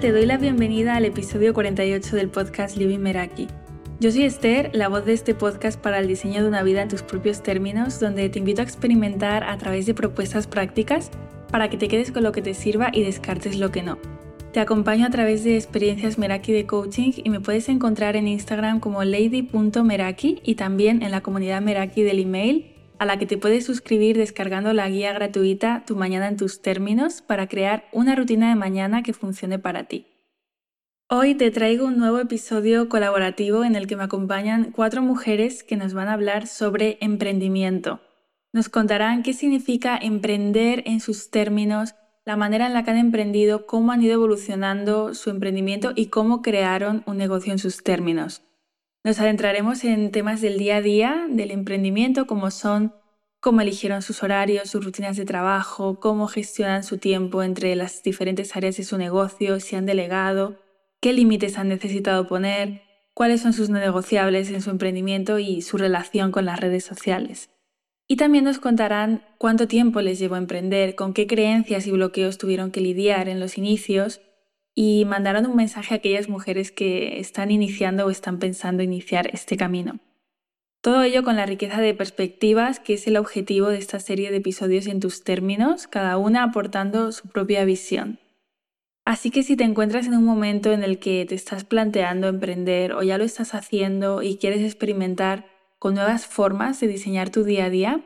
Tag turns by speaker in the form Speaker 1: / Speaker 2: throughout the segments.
Speaker 1: Te doy la bienvenida al episodio 48 del podcast Living Meraki. Yo soy Esther, la voz de este podcast para el diseño de una vida en tus propios términos, donde te invito a experimentar a través de propuestas prácticas para que te quedes con lo que te sirva y descartes lo que no. Te acompaño a través de experiencias Meraki de coaching y me puedes encontrar en Instagram como lady.meraki y también en la comunidad Meraki del email a la que te puedes suscribir descargando la guía gratuita Tu mañana en tus términos para crear una rutina de mañana que funcione para ti. Hoy te traigo un nuevo episodio colaborativo en el que me acompañan cuatro mujeres que nos van a hablar sobre emprendimiento. Nos contarán qué significa emprender en sus términos, la manera en la que han emprendido, cómo han ido evolucionando su emprendimiento y cómo crearon un negocio en sus términos. Nos adentraremos en temas del día a día del emprendimiento, como son cómo eligieron sus horarios, sus rutinas de trabajo, cómo gestionan su tiempo entre las diferentes áreas de su negocio, si han delegado, qué límites han necesitado poner, cuáles son sus negociables en su emprendimiento y su relación con las redes sociales. Y también nos contarán cuánto tiempo les llevó a emprender, con qué creencias y bloqueos tuvieron que lidiar en los inicios y mandaron un mensaje a aquellas mujeres que están iniciando o están pensando iniciar este camino. Todo ello con la riqueza de perspectivas que es el objetivo de esta serie de episodios en tus términos, cada una aportando su propia visión. Así que si te encuentras en un momento en el que te estás planteando emprender o ya lo estás haciendo y quieres experimentar con nuevas formas de diseñar tu día a día,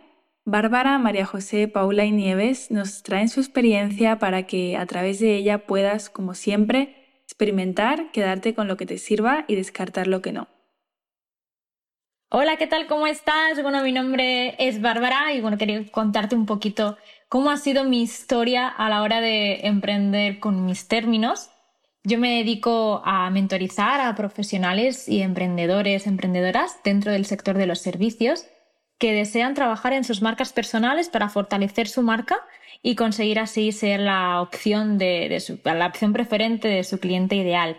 Speaker 1: Bárbara, María José, Paula y Nieves nos traen su experiencia para que a través de ella puedas, como siempre, experimentar, quedarte con lo que te sirva y descartar lo que no.
Speaker 2: Hola, ¿qué tal? ¿Cómo estás? Bueno, mi nombre es Bárbara y bueno, quería contarte un poquito cómo ha sido mi historia a la hora de emprender con mis términos. Yo me dedico a mentorizar a profesionales y emprendedores, emprendedoras dentro del sector de los servicios que desean trabajar en sus marcas personales para fortalecer su marca y conseguir así ser la opción, de, la opción preferente de su cliente ideal.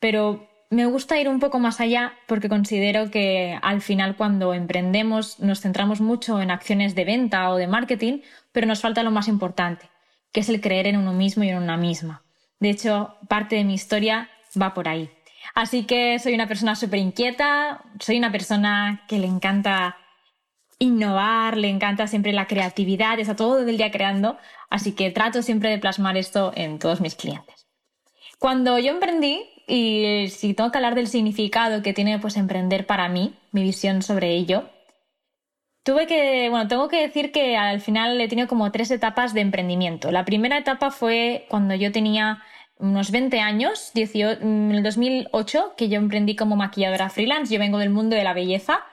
Speaker 2: Pero me gusta ir un poco más allá porque considero que al final cuando emprendemos nos centramos mucho en acciones de venta o de marketing, pero nos falta lo más importante, que es el creer en uno mismo y en una misma. De hecho, parte de mi historia va por ahí. Así que soy una persona súper inquieta, soy una persona que le encanta innovar, le encanta siempre la creatividad, está todo el día creando, así que trato siempre de plasmar esto en todos mis clientes. Cuando yo emprendí, y si tengo que hablar del significado que tiene pues emprender para mí, mi visión sobre ello, tuve que, bueno, tengo que decir que al final he tenido como tres etapas de emprendimiento. La primera etapa fue cuando yo tenía unos 20 años, en el 2008, que yo emprendí como maquilladora freelance. Yo vengo del mundo de la belleza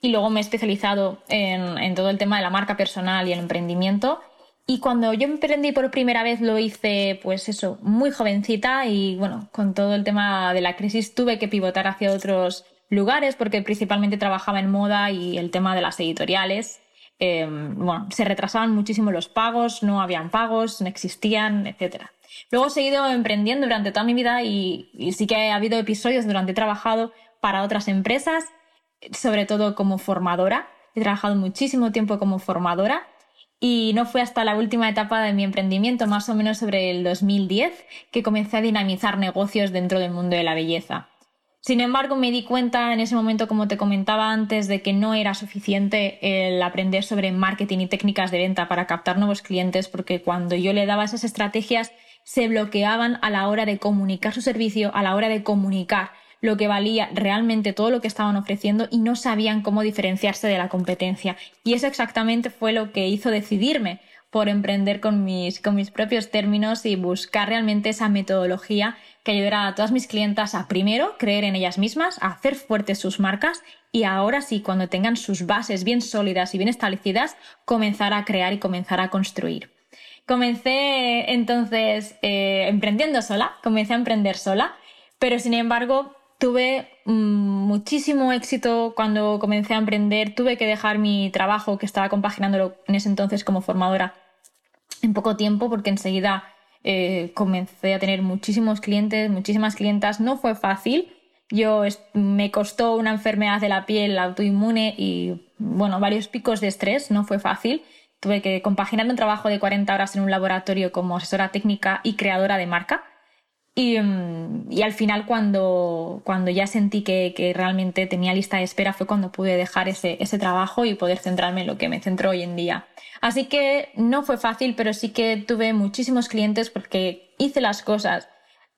Speaker 2: y luego me he especializado en, todo el tema de la marca personal y el emprendimiento. Y cuando yo emprendí por primera vez lo hice, pues eso, muy jovencita y bueno, con todo el tema de la crisis tuve que pivotar hacia otros lugares porque principalmente trabajaba en moda y el tema de las editoriales. Em, bueno, se retrasaban muchísimo los pagos, no habían pagos, no existían, etc. Luego he seguido emprendiendo durante toda mi vida y, sí que ha habido episodios he trabajado para otras empresas sobre todo como formadora. He trabajado muchísimo tiempo como formadora y no fue hasta la última etapa de mi emprendimiento, más o menos sobre el 2010, que comencé a dinamizar negocios dentro del mundo de la belleza. Sin embargo, me di cuenta en ese momento, como te comentaba antes, de que no era suficiente el aprender sobre marketing y técnicas de venta para captar nuevos clientes, porque cuando yo le daba esas estrategias, se bloqueaban a la hora de comunicar su servicio, a la hora de comunicar lo que valía realmente todo lo que estaban ofreciendo y no sabían cómo diferenciarse de la competencia. Y eso exactamente fue lo que hizo decidirme por emprender con mis, con mis propios términos y buscar realmente esa metodología que ayudara a todas mis clientas a primero creer en ellas mismas, a hacer fuertes sus marcas y ahora sí, cuando tengan sus bases bien sólidas y bien establecidas, comenzar a crear y comenzar a construir. Comencé entonces eh, emprendiendo sola, comencé a emprender sola, pero sin embargo Tuve mm, muchísimo éxito cuando comencé a emprender. Tuve que dejar mi trabajo, que estaba compaginándolo en ese entonces como formadora, en poco tiempo, porque enseguida eh, comencé a tener muchísimos clientes, muchísimas clientas. No fue fácil. Yo me costó una enfermedad de la piel autoinmune y, bueno, varios picos de estrés. No fue fácil. Tuve que compaginar un trabajo de 40 horas en un laboratorio como asesora técnica y creadora de marca Mm, y, al final cuando, cuando ya sentí que, realmente tenía lista de espera fue cuando pude dejar ese, ese trabajo y poder centrarme en lo que me centro hoy en día. Así que no fue fácil, pero sí que tuve muchísimos clientes porque hice las cosas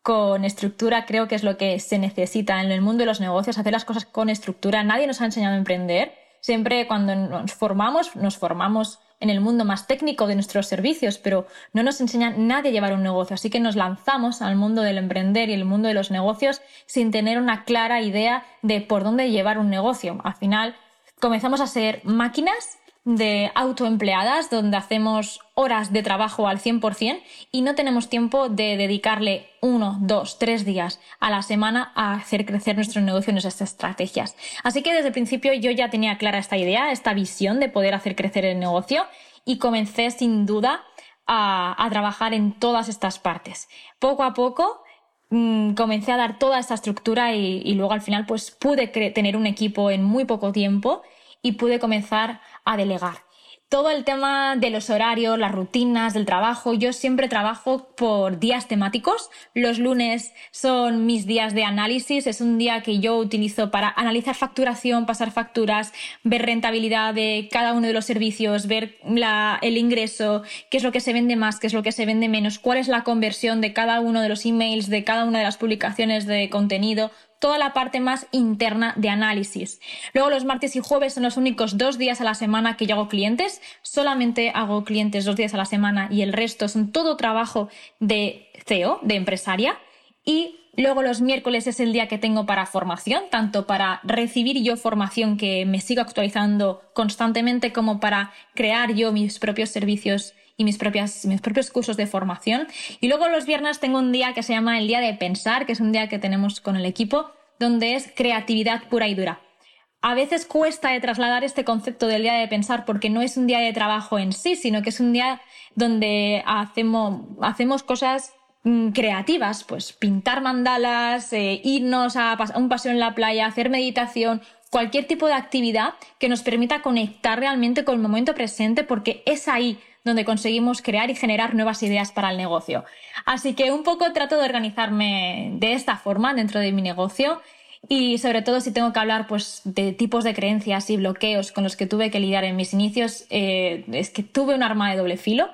Speaker 2: con estructura, creo que es lo que se necesita en el mundo de los negocios, hacer las cosas con estructura. Nadie nos ha enseñado a emprender. Siempre cuando nos formamos, nos formamos en el mundo más técnico de nuestros servicios, pero no nos enseña nadie a llevar un negocio. Así que nos lanzamos al mundo del emprender y el mundo de los negocios sin tener una clara idea de por dónde llevar un negocio. Al final comenzamos a ser máquinas de autoempleadas donde hacemos horas de trabajo al 100% y no tenemos tiempo de dedicarle uno, dos, tres días a la semana a hacer crecer nuestro negocio en nuestras estrategias. Así que desde el principio yo ya tenía clara esta idea, esta visión de poder hacer crecer el negocio y comencé sin duda a, trabajar en todas estas partes. Poco a poco mm, comencé a dar toda esta estructura y, y luego al final pues pude tener un equipo en muy poco tiempo y pude comenzar a delegar. Todo el tema de los horarios, las rutinas, del trabajo, yo siempre trabajo por días temáticos. Los lunes son mis días de análisis, es un día que yo utilizo para analizar facturación, pasar facturas, ver rentabilidad de cada uno de los servicios, ver el ingreso, qué es lo que se vende más, qué es lo que se vende menos, cuál es la conversión de cada uno de los emails, de cada una de las publicaciones de contenido toda la parte más interna de análisis. Luego los martes y jueves son los únicos dos días a la semana que yo hago clientes. Solamente hago clientes dos días a la semana y el resto son todo trabajo de CEO, de empresaria. Y Luego los miércoles es el día que tengo para formación, tanto para recibir yo formación que me sigo actualizando constantemente como para crear yo mis propios servicios y mis, propias, mis propios cursos de formación. Y luego los viernes tengo un día que se llama el día de pensar, que es un día que tenemos con el equipo, donde es creatividad pura y dura. A veces cuesta de trasladar este concepto del día de pensar porque no es un día de trabajo en sí, sino que es un día donde hacemos, hacemos cosas mm, creativas, pues pintar mandalas, eh, irnos a, a un paseo en la playa, hacer meditación, cualquier tipo de actividad que nos permita conectar realmente con el momento presente porque es ahí donde conseguimos crear y generar nuevas ideas para el negocio. Así que un poco trato de organizarme de esta forma dentro de mi negocio y sobre todo si tengo que hablar pues, de tipos de creencias y bloqueos con los que tuve que lidiar en mis inicios, eh, es que tuve un arma de doble filo.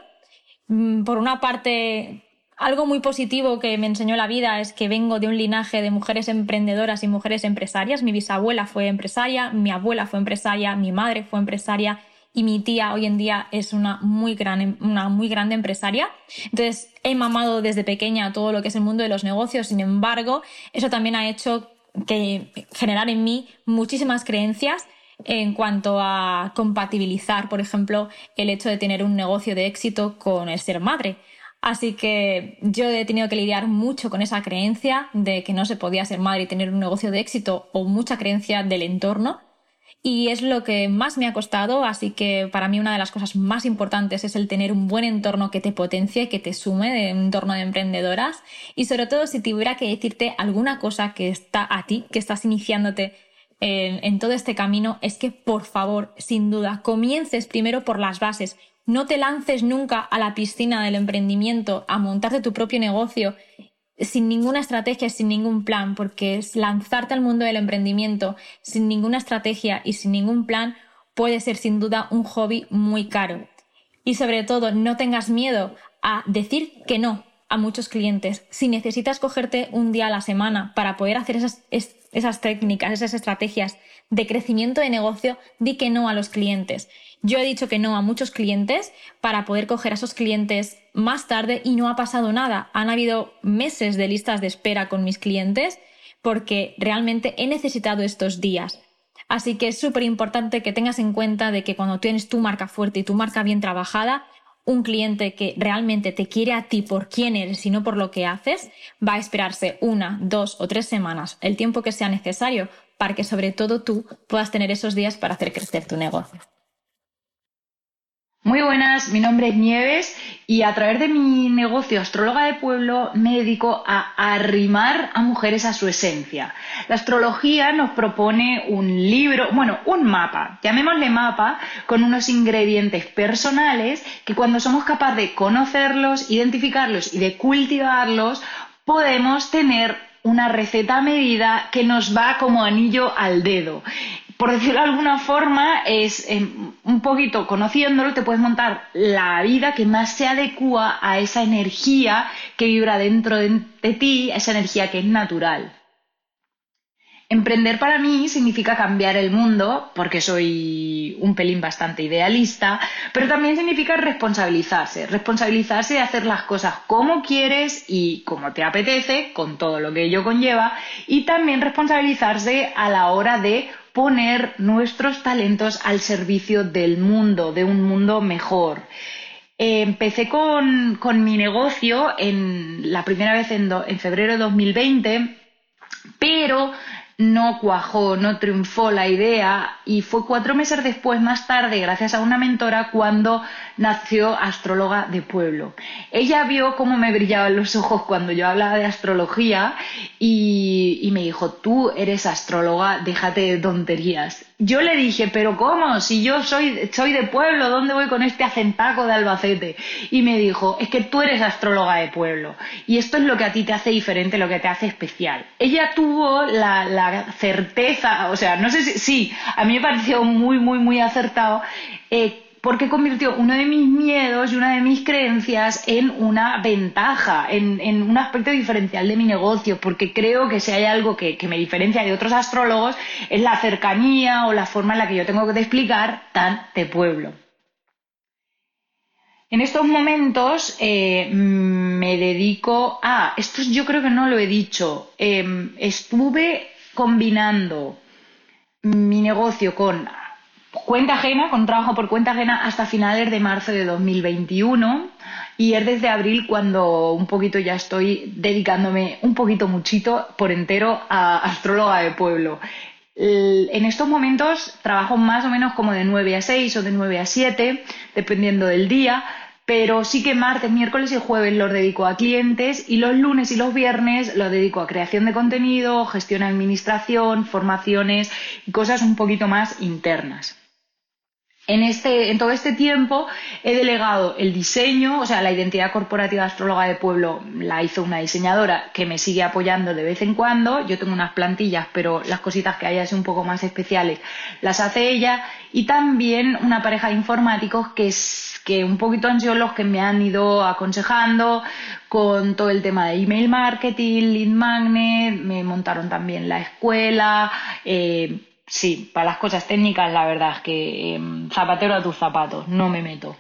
Speaker 2: Mm, por una parte, algo muy positivo que me enseñó la vida es que vengo de un linaje de mujeres emprendedoras y mujeres empresarias. Mi bisabuela fue empresaria, mi abuela fue empresaria, mi madre fue empresaria y mi tía hoy en día es una muy, gran, una muy grande empresaria. Entonces he mamado desde pequeña todo lo que es el mundo de los negocios, sin embargo, eso también ha hecho que generar en mí muchísimas creencias en cuanto a compatibilizar, por ejemplo, el hecho de tener un negocio de éxito con el ser madre. Así que yo he tenido que lidiar mucho con esa creencia de que no se podía ser madre y tener un negocio de éxito o mucha creencia del entorno y es lo que más me ha costado, así que para mí una de las cosas más importantes es el tener un buen entorno que te potencie, que te sume de un entorno de emprendedoras y sobre todo si tuviera que decirte alguna cosa que está a ti, que estás iniciándote en, en todo este camino, es que por favor, sin duda, comiences primero por las bases. No te lances nunca a la piscina del emprendimiento, a montarte tu propio negocio sin ninguna estrategia, sin ningún plan, porque lanzarte al mundo del emprendimiento sin ninguna estrategia y sin ningún plan puede ser sin duda un hobby muy caro. Y sobre todo, no tengas miedo a decir que no a muchos clientes. Si necesitas cogerte un día a la semana para poder hacer esas, esas técnicas, esas estrategias de crecimiento de negocio, di que no a los clientes. Yo he dicho que no a muchos clientes para poder coger a esos clientes más tarde y no ha pasado nada. Han habido meses de listas de espera con mis clientes porque realmente he necesitado estos días. Así que es súper importante que tengas en cuenta de que cuando tienes tu marca fuerte y tu marca bien trabajada, un cliente que realmente te quiere a ti por quién eres y no por lo que haces, va a esperarse una, dos o tres semanas, el tiempo que sea necesario para que sobre todo tú puedas tener esos días para hacer crecer tu negocio.
Speaker 3: Muy buenas, mi nombre es Nieves y a través de mi negocio Astróloga de Pueblo me dedico a arrimar a mujeres a su esencia. La astrología nos propone un libro, bueno, un mapa, llamémosle mapa, con unos ingredientes personales que cuando somos capaces de conocerlos, identificarlos y de cultivarlos, podemos tener una receta medida que nos va como anillo al dedo por decirlo de alguna forma, es em, un poquito conociéndolo, te puedes montar la vida que más se adecua a esa energía que vibra dentro de, de ti, esa energía que es natural. Emprender para mí significa cambiar el mundo, porque soy un pelín bastante idealista, pero también significa responsabilizarse, responsabilizarse de hacer las cosas como quieres y como te apetece, con todo lo que ello conlleva, y también responsabilizarse a la hora de poner nuestros talentos al servicio del mundo, de un mundo mejor. empecé con, mi negocio en, la primera vez en, en febrero de 2020, pero no cuajó, no triunfó la idea y fue cuatro meses después, más tarde, gracias a una mentora, cuando nació Astróloga de Pueblo. Ella vio cómo me brillaban los ojos cuando yo hablaba de astrología y, me dijo, tú eres astróloga, déjate de tonterías. Yo le dije, pero ¿cómo? Si yo soy, soy de pueblo, ¿dónde voy con este acentaco de Albacete? Y me dijo, es que tú eres astróloga de pueblo. Y esto es lo que a ti te hace diferente, lo que te hace especial. Ella tuvo la, certeza, o sea, no sé si, sí, a mí me pareció muy, muy, muy acertado. Eh, porque convirtió uno de mis miedos y una de mis creencias en una ventaja, en, un aspecto diferencial de mi negocio, porque creo que si hay algo que, me diferencia de otros astrólogos es la cercanía o la forma en la que yo tengo que explicar tan de pueblo. En estos momentos eh, me dedico a, esto yo creo que no lo he dicho, em, estuve combinando mi negocio con cuenta ajena, con trabajo por cuenta ajena hasta finales de marzo de 2021 y es desde abril cuando un poquito ya estoy dedicándome un poquito muchito por entero a astróloga de pueblo. En estos momentos trabajo más o menos como de 9 a 6 o de 9 a 7, dependiendo del día, pero sí que martes, miércoles y jueves los dedico a clientes y los lunes y los viernes los dedico a creación de contenido, gestión administración, formaciones y cosas un poquito más internas. En, este, en todo este tiempo he delegado el diseño, o sea, la identidad corporativa astróloga de pueblo la hizo una diseñadora que me sigue apoyando de vez en cuando. Yo tengo unas plantillas, pero las cositas que hay así un poco más especiales las hace ella. Y también una pareja de informáticos que, que un poquito han sido los que me han ido aconsejando con todo el tema de email marketing, lead magnet, me montaron también la escuela. Eh, sí, para las cosas técnicas la verdad es que em, zapatero a tus zapatos, no me meto.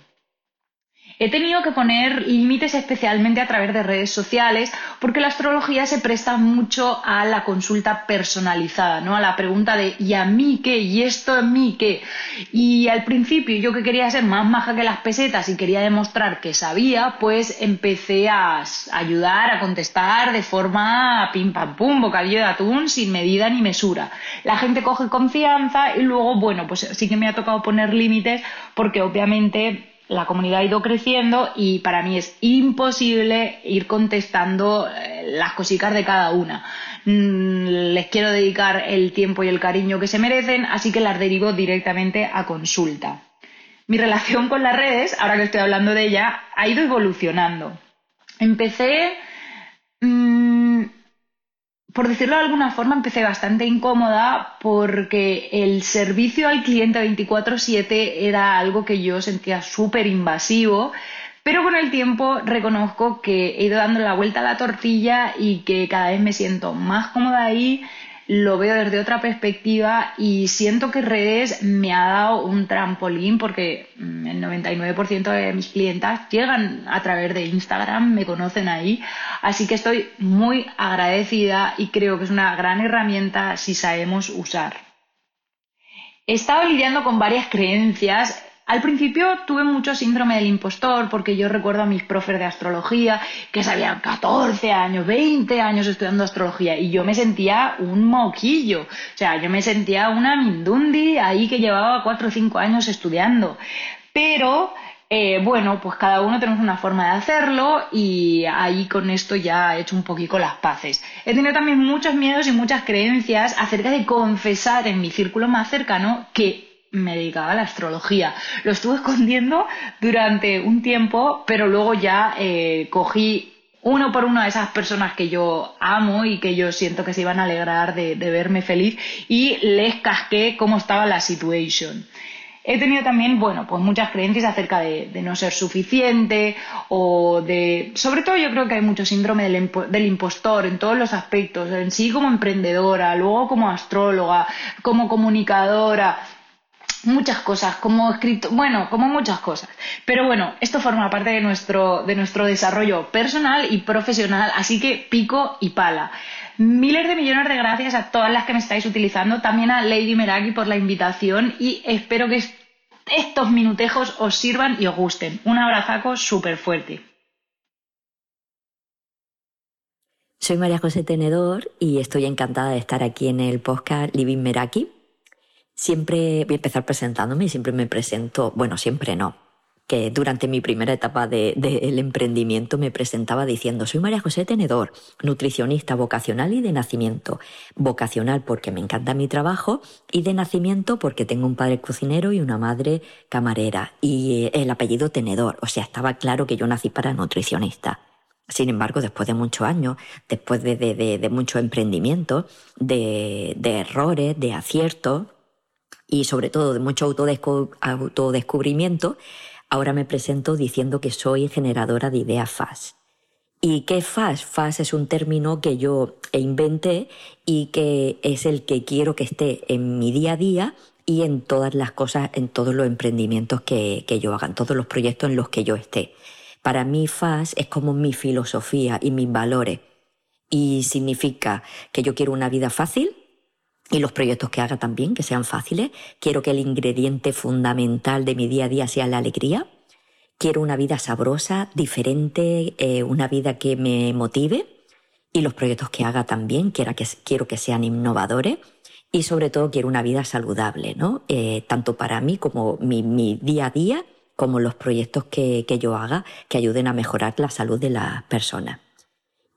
Speaker 3: He tenido que poner límites especialmente a través de redes sociales porque la astrología se presta mucho a la consulta personalizada, ¿no? A la pregunta de ¿y a mí qué? ¿y esto a mí qué? Y al principio yo que quería ser más maja que las pesetas y quería demostrar que sabía, pues empecé a ayudar, a contestar de forma pim pam pum, bocadillo de atún sin medida ni mesura. La gente coge confianza y luego, bueno, pues sí que me ha tocado poner límites porque obviamente la comunidad ha ido creciendo y para mí es imposible ir contestando eh, las cositas de cada una. Mm, les quiero dedicar el tiempo y el cariño que se merecen, así que las derivo directamente a consulta. Mi relación con las redes, ahora que estoy hablando de ella, ha ido evolucionando. Empecé por decirlo de alguna forma, empecé bastante incómoda porque el servicio al cliente 24/7 era algo que yo sentía súper invasivo, pero con el tiempo reconozco que he ido dando la vuelta a la tortilla y que cada vez me siento más cómoda ahí lo veo desde otra perspectiva y siento que redes me ha dado un trampolín porque mm, el 99% de mis clientas llegan a través de Instagram, me conocen ahí, así que estoy muy agradecida y creo que es una gran herramienta si sabemos usar. He estado lidiando con varias creencias al principio tuve mucho síndrome del impostor porque yo recuerdo a mis profes de astrología que sabían 14 años, 20 años estudiando astrología y yo me sentía un moquillo. O sea, yo me sentía una mindundi ahí que llevaba 4 o 5 años estudiando. Pero eh, bueno, pues cada uno tenemos una forma de hacerlo y ahí con esto ya he hecho un poquito las paces. He tenido también muchos miedos y muchas creencias acerca de confesar en mi círculo más cercano que me dedicaba a la astrología. Lo estuve escondiendo durante un tiempo, pero luego ya eh, cogí uno por uno a esas personas que yo amo y que yo siento que se iban a alegrar de, verme feliz y les casqué cómo estaba la situación. He tenido también, bueno, pues muchas creencias acerca de, no ser suficiente o de, sobre todo yo creo que hay mucho síndrome del, del, impostor en todos los aspectos, en sí como emprendedora, luego como astróloga, como comunicadora, muchas cosas, como escrito, bueno, como muchas cosas. Pero bueno, esto forma parte de nuestro, de nuestro desarrollo personal y profesional, así que pico y pala. Miles de millones de gracias a todas las que me estáis utilizando, también a Lady Meraki por la invitación y espero que estos minutejos os sirvan y os gusten. Un abrazaco súper fuerte.
Speaker 4: Soy María José Tenedor y estoy encantada de estar aquí en el podcast Living Meraki Siempre voy a empezar presentándome y siempre me presento, bueno, siempre no, que durante mi primera etapa del de, emprendimiento me presentaba diciendo, soy María José Tenedor, nutricionista vocacional y de nacimiento. Vocacional porque me encanta mi trabajo y de nacimiento porque tengo un padre cocinero y una madre camarera y el apellido Tenedor, o sea, estaba claro que yo nací para nutricionista. Sin embargo, después de muchos años, después de, de mucho emprendimiento, de, errores, de aciertos, y sobre todo de mucho autodescubrimiento, ahora me presento diciendo que soy generadora de ideas FAS. ¿Y qué es FAS? FAS es un término que yo inventé y que es el que quiero que esté en mi día a día y en todas las cosas, en todos los emprendimientos que, que yo haga, en todos los proyectos en los que yo esté. Para mí FAS es como mi filosofía y mis valores. Y significa que yo quiero una vida fácil, y los proyectos que haga también, que sean fáciles. Quiero que el ingrediente fundamental de mi día a día sea la alegría. Quiero una vida sabrosa, diferente, eh, una vida que me motive. Y los proyectos que haga también, quiero que, quiero que sean innovadores. Y sobre todo quiero una vida saludable, ¿no? Eh, tanto para mí como mi, mi, día a día, como los proyectos que, que yo haga que ayuden a mejorar la salud de las personas.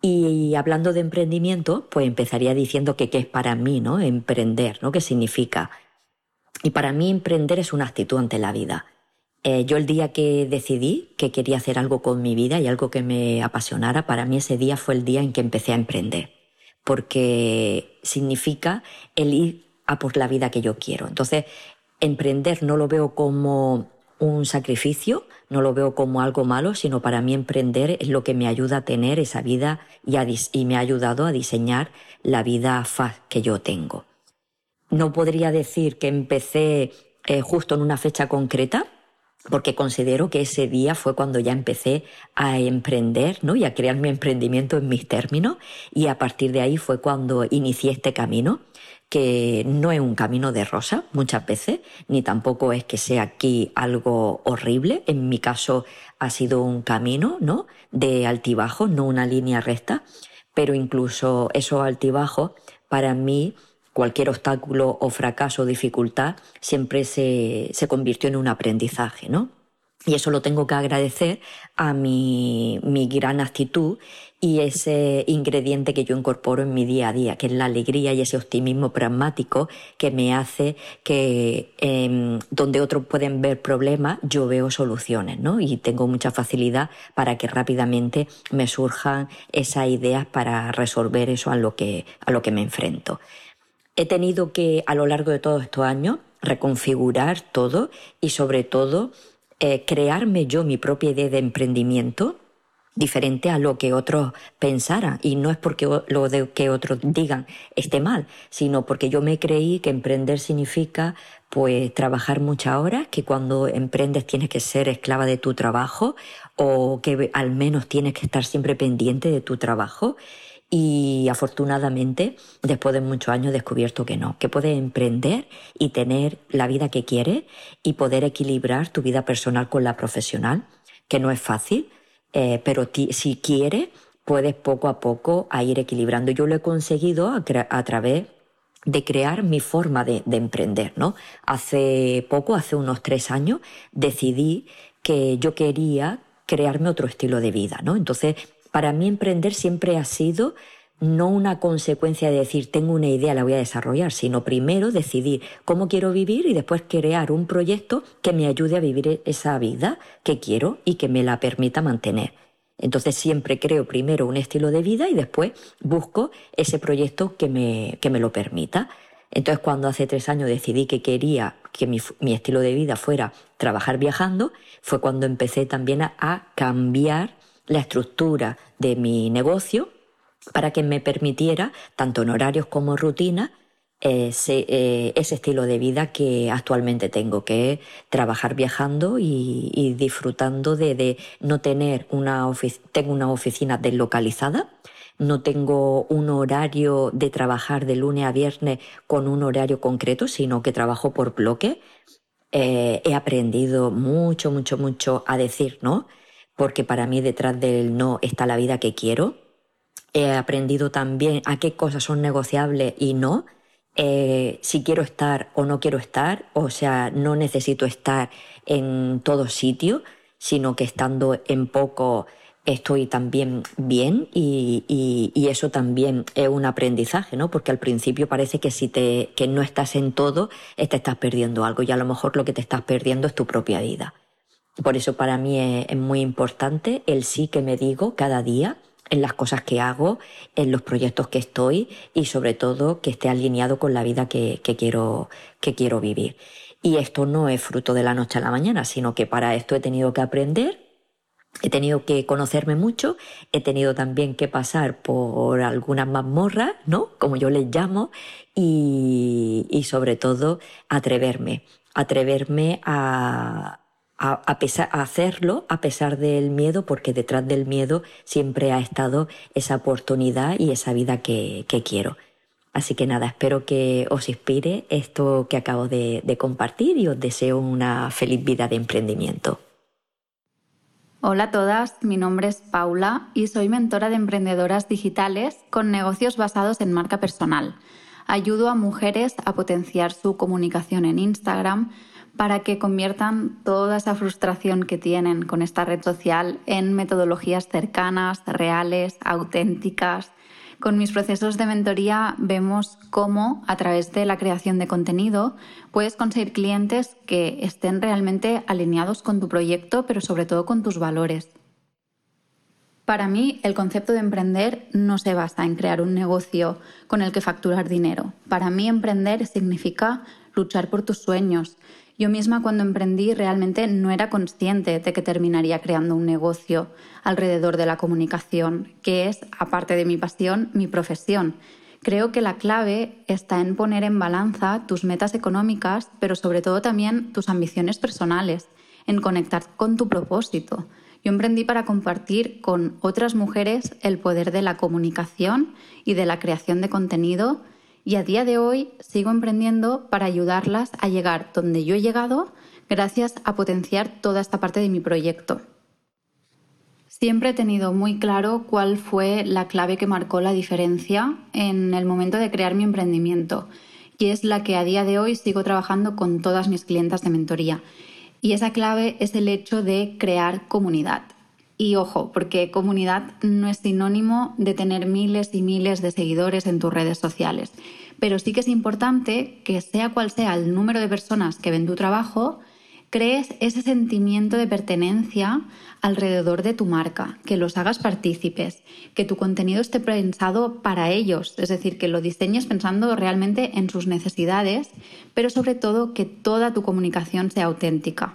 Speaker 4: Y hablando de emprendimiento, pues empezaría diciendo que qué es para mí, ¿no? Emprender, ¿no? ¿Qué significa? Y para mí emprender es una actitud ante la vida. Eh, yo el día que decidí que quería hacer algo con mi vida y algo que me apasionara, para mí ese día fue el día en que empecé a emprender. Porque significa el ir a por la vida que yo quiero. Entonces, emprender no lo veo como un sacrificio, no lo veo como algo malo, sino para mí emprender es lo que me ayuda a tener esa vida y, me ha ayudado a diseñar la vida faz que yo tengo. No podría decir que empecé eh, justo en una fecha concreta, porque considero que ese día fue cuando ya empecé a emprender ¿no? y a crear mi emprendimiento en mis términos y a partir de ahí fue cuando inicié este camino que no es un camino de rosa muchas veces, ni tampoco es que sea aquí algo horrible. En mi caso ha sido un camino, ¿no? De altibajos, no una línea recta, pero incluso esos altibajos, para mí, cualquier obstáculo o fracaso o dificultad siempre se, se convirtió en un aprendizaje, ¿no? Y eso lo tengo que agradecer a mi, mi gran actitud y ese ingrediente que yo incorporo en mi día a día, que es la alegría y ese optimismo pragmático que me hace que em, donde otros pueden ver problemas, yo veo soluciones, ¿no? Y tengo mucha facilidad para que rápidamente me surjan esas ideas para resolver eso a lo que, a lo que me enfrento. He tenido que, a lo largo de todos estos años, reconfigurar todo y sobre todo eh, crearme yo mi propia idea de emprendimiento diferente a lo que otros pensaran. Y no es porque lo de que otros digan esté mal, sino porque yo me creí que emprender significa pues trabajar muchas horas, que cuando emprendes tienes que ser esclava de tu trabajo o que al menos tienes que estar siempre pendiente de tu trabajo. Y afortunadamente, después de muchos años, he descubierto que no, que puedes emprender y tener la vida que quieres y poder equilibrar tu vida personal con la profesional, que no es fácil, eh, pero si quieres, puedes poco a poco a ir equilibrando. Yo lo he conseguido a, través de crear mi forma de, emprender, ¿no? Hace poco, hace unos tres años, decidí que yo quería crearme otro estilo de vida, ¿no? Entonces, para mí emprender siempre ha sido no una consecuencia de decir tengo una idea, la voy a desarrollar, sino primero decidir cómo quiero vivir y después crear un proyecto que me ayude a vivir esa vida que quiero y que me la permita mantener. Entonces siempre creo primero un estilo de vida y después busco ese proyecto que me, que me lo permita. Entonces cuando hace tres años decidí que quería que mi, estilo de vida fuera trabajar viajando, fue cuando empecé también a, cambiar la estructura de mi negocio para que me permitiera, tanto en horarios como rutina, ese, eh, ese, estilo de vida que actualmente tengo, que es trabajar viajando y, disfrutando de, no tener una, tengo una oficina deslocalizada, no tengo un horario de trabajar de lunes a viernes con un horario concreto, sino que trabajo por bloque. Eh, he aprendido mucho, mucho, mucho a decir no, porque para mí detrás del no está la vida que quiero. He aprendido también a qué cosas son negociables y no. Eh, si quiero estar o no quiero estar, o sea, no necesito estar en todo sitio, sino que estando en poco estoy también bien y, eso también es un aprendizaje, ¿no? Porque al principio parece que si te, que no estás en todo, te estás perdiendo algo y a lo mejor lo que te estás perdiendo es tu propia vida. Por eso para mí es, muy importante el sí que me digo cada día en las cosas que hago, en los proyectos que estoy y sobre todo que esté alineado con la vida que, quiero, que quiero vivir. Y esto no es fruto de la noche a la mañana, sino que para esto he tenido que aprender He tenido que conocerme mucho, he tenido también que pasar por algunas mazmorras, ¿no? Como yo les llamo, y, y sobre todo atreverme, atreverme a, a, hacerlo a pesar del miedo, porque detrás del miedo siempre ha estado esa oportunidad y esa vida que, que quiero. Así que nada, espero que os inspire esto que acabo de, de compartir y os deseo una feliz vida de emprendimiento.
Speaker 5: Hola a todas, mi nombre es Paula y soy mentora de emprendedoras digitales con negocios basados en marca personal. Ayudo a mujeres a potenciar su comunicación en Instagram para que conviertan toda esa frustración que tienen con esta red social en metodologías cercanas, reales, auténticas con mis procesos de mentoría vemos cómo a través de la creación de contenido puedes conseguir clientes que estén realmente alineados con tu proyecto, pero sobre todo con tus valores. Para mí, el concepto de emprender no se basa en crear un negocio con el que facturar dinero. Para mí, emprender significa luchar por tus sueños, yo misma cuando emprendí realmente no era consciente de que terminaría creando un negocio alrededor de la comunicación, que es, aparte de mi pasión, mi profesión. Creo que la clave está en poner en balanza tus metas económicas, pero sobre todo también tus ambiciones personales, en conectar con tu propósito. Yo emprendí para compartir con otras mujeres el poder de la comunicación y de la creación de contenido y a día de hoy sigo emprendiendo para ayudarlas a llegar donde yo he llegado gracias a potenciar toda esta parte de mi proyecto. Siempre he tenido muy claro cuál fue la clave que marcó la diferencia en el momento de crear mi emprendimiento y es la que a día de hoy sigo trabajando con todas mis clientas de mentoría. Y esa clave es el hecho de crear comunidad. Y ojo, porque comunidad no es sinónimo de tener miles y miles de seguidores en tus redes sociales. Pero sí que es importante que sea cual sea el número de personas que ven tu trabajo, crees ese sentimiento de pertenencia alrededor de tu marca, que los hagas partícipes, que tu contenido esté pensado para ellos, es decir, que lo diseñes pensando realmente en sus necesidades, pero sobre todo que toda tu comunicación sea auténtica.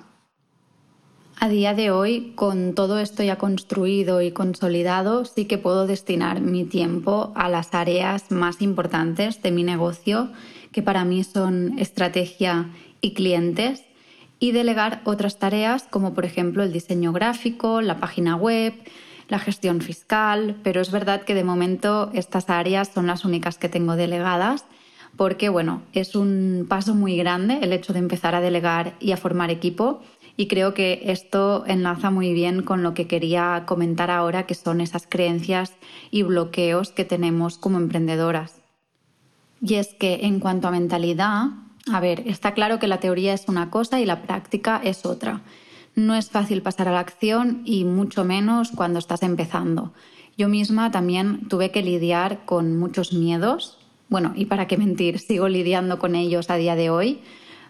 Speaker 5: A día de hoy, con todo esto ya construido y consolidado, sí que puedo destinar mi tiempo a las áreas más importantes de mi negocio, que para mí son estrategia y clientes, y delegar otras tareas como por ejemplo el diseño gráfico, la página web, la gestión fiscal, pero es verdad que de momento estas áreas son las únicas que tengo delegadas porque bueno, es un paso muy grande el hecho de empezar a delegar y a formar equipo y creo que esto enlaza muy bien con lo que quería comentar ahora, que son esas creencias y bloqueos que tenemos como emprendedoras. Y es que en cuanto a mentalidad, a ver, está claro que la teoría es una cosa y la práctica es otra. No es fácil pasar a la acción y mucho menos cuando estás empezando. Yo misma también tuve que lidiar con muchos miedos. Bueno, y para qué mentir, sigo lidiando con ellos a día de hoy.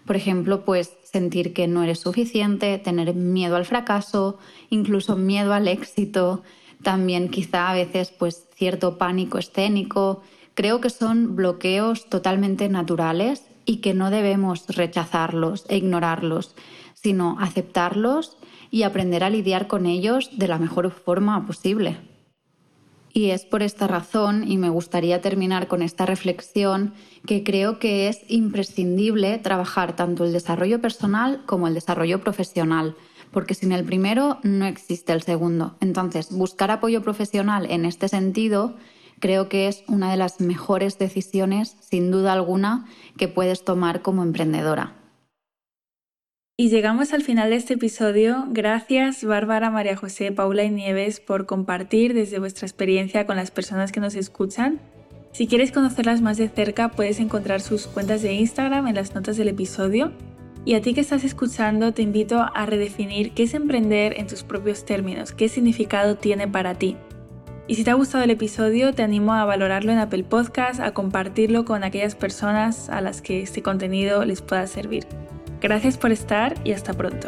Speaker 5: Por ejemplo, pues sentir que no eres suficiente, tener miedo al fracaso, incluso miedo al éxito, también quizá a veces pues cierto pánico escénico. Creo que son bloqueos totalmente naturales y que no debemos rechazarlos e ignorarlos, sino aceptarlos y aprender a lidiar con ellos de la mejor forma posible. Y es por esta razón, y me gustaría terminar con esta reflexión, que creo que es imprescindible trabajar tanto el desarrollo personal como el desarrollo profesional, porque sin el primero no existe el segundo. Entonces, buscar apoyo profesional en este sentido creo que es una de las mejores decisiones, sin duda alguna, que puedes tomar como emprendedora.
Speaker 1: Y llegamos al final de este episodio. Gracias Bárbara, María José, Paula y Nieves por compartir desde vuestra experiencia con las personas que nos escuchan. Si quieres conocerlas más de cerca, puedes encontrar sus cuentas de Instagram en las notas del episodio. Y a ti que estás escuchando, te invito a redefinir qué es emprender en tus propios términos, qué significado tiene para ti. Y si te ha gustado el episodio, te animo a valorarlo en Apple Podcast, a compartirlo con aquellas personas a las que este contenido les pueda servir. Gracias por estar y hasta pronto.